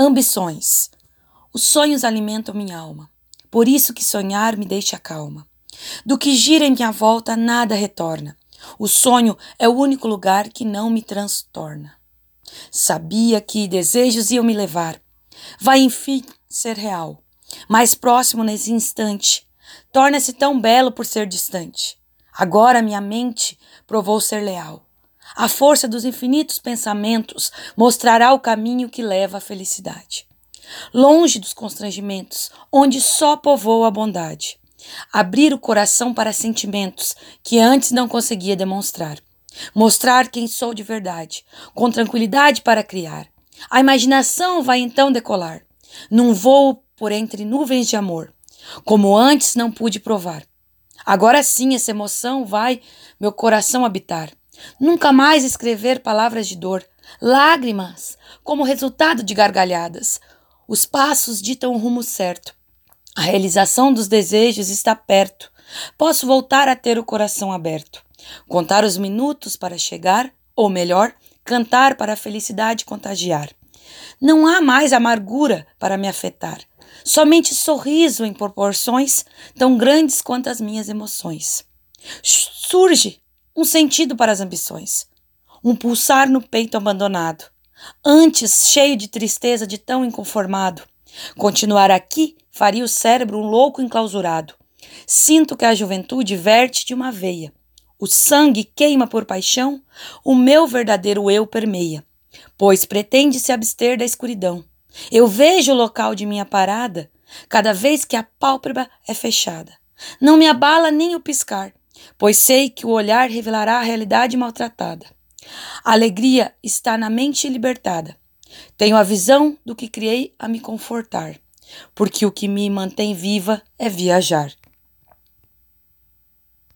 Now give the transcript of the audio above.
Ambições. Os sonhos alimentam minha alma. Por isso que sonhar me deixa calma. Do que gira em minha volta, nada retorna. O sonho é o único lugar que não me transtorna. Sabia que desejos iam me levar. Vai enfim ser real. Mais próximo nesse instante. Torna-se tão belo por ser distante. Agora minha mente provou ser leal. A força dos infinitos pensamentos mostrará o caminho que leva à felicidade. Longe dos constrangimentos, onde só povoa a bondade. Abrir o coração para sentimentos que antes não conseguia demonstrar. Mostrar quem sou de verdade, com tranquilidade para criar. A imaginação vai então decolar, num voo por entre nuvens de amor, como antes não pude provar. Agora sim essa emoção vai meu coração habitar. Nunca mais escrever palavras de dor, lágrimas, como resultado de gargalhadas. Os passos ditam o rumo certo. A realização dos desejos está perto. Posso voltar a ter o coração aberto. Contar os minutos para chegar, ou melhor, cantar para a felicidade contagiar. Não há mais amargura para me afetar, somente sorriso em proporções tão grandes quanto as minhas emoções. Surge um sentido para as ambições, um pulsar no peito abandonado, antes cheio de tristeza de tão inconformado. Continuar aqui faria o cérebro um louco enclausurado. Sinto que a juventude verte de uma veia. O sangue queima por paixão, o meu verdadeiro eu permeia, pois pretende se abster da escuridão. Eu vejo o local de minha parada cada vez que a pálpebra é fechada. Não me abala nem o piscar, pois sei que o olhar revelará a realidade maltratada. A alegria está na mente libertada. Tenho a visão do que criei a me confortar, porque o que me mantém viva é viajar.